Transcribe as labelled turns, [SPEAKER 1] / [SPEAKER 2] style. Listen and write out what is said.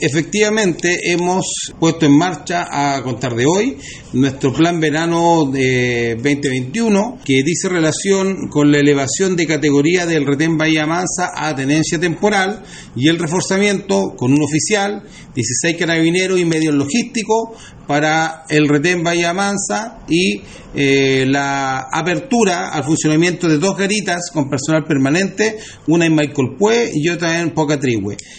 [SPEAKER 1] Efectivamente, hemos puesto en marcha a contar de hoy nuestro plan verano de 2021 que dice relación con la elevación de categoría del retén Bahía Mansa a tenencia temporal y el reforzamiento con un oficial, 16 carabineros y medios logísticos para el retén Bahía Mansa y eh, la apertura al funcionamiento de dos garitas con personal permanente, una en Michael Pue y otra en Pocatrihue.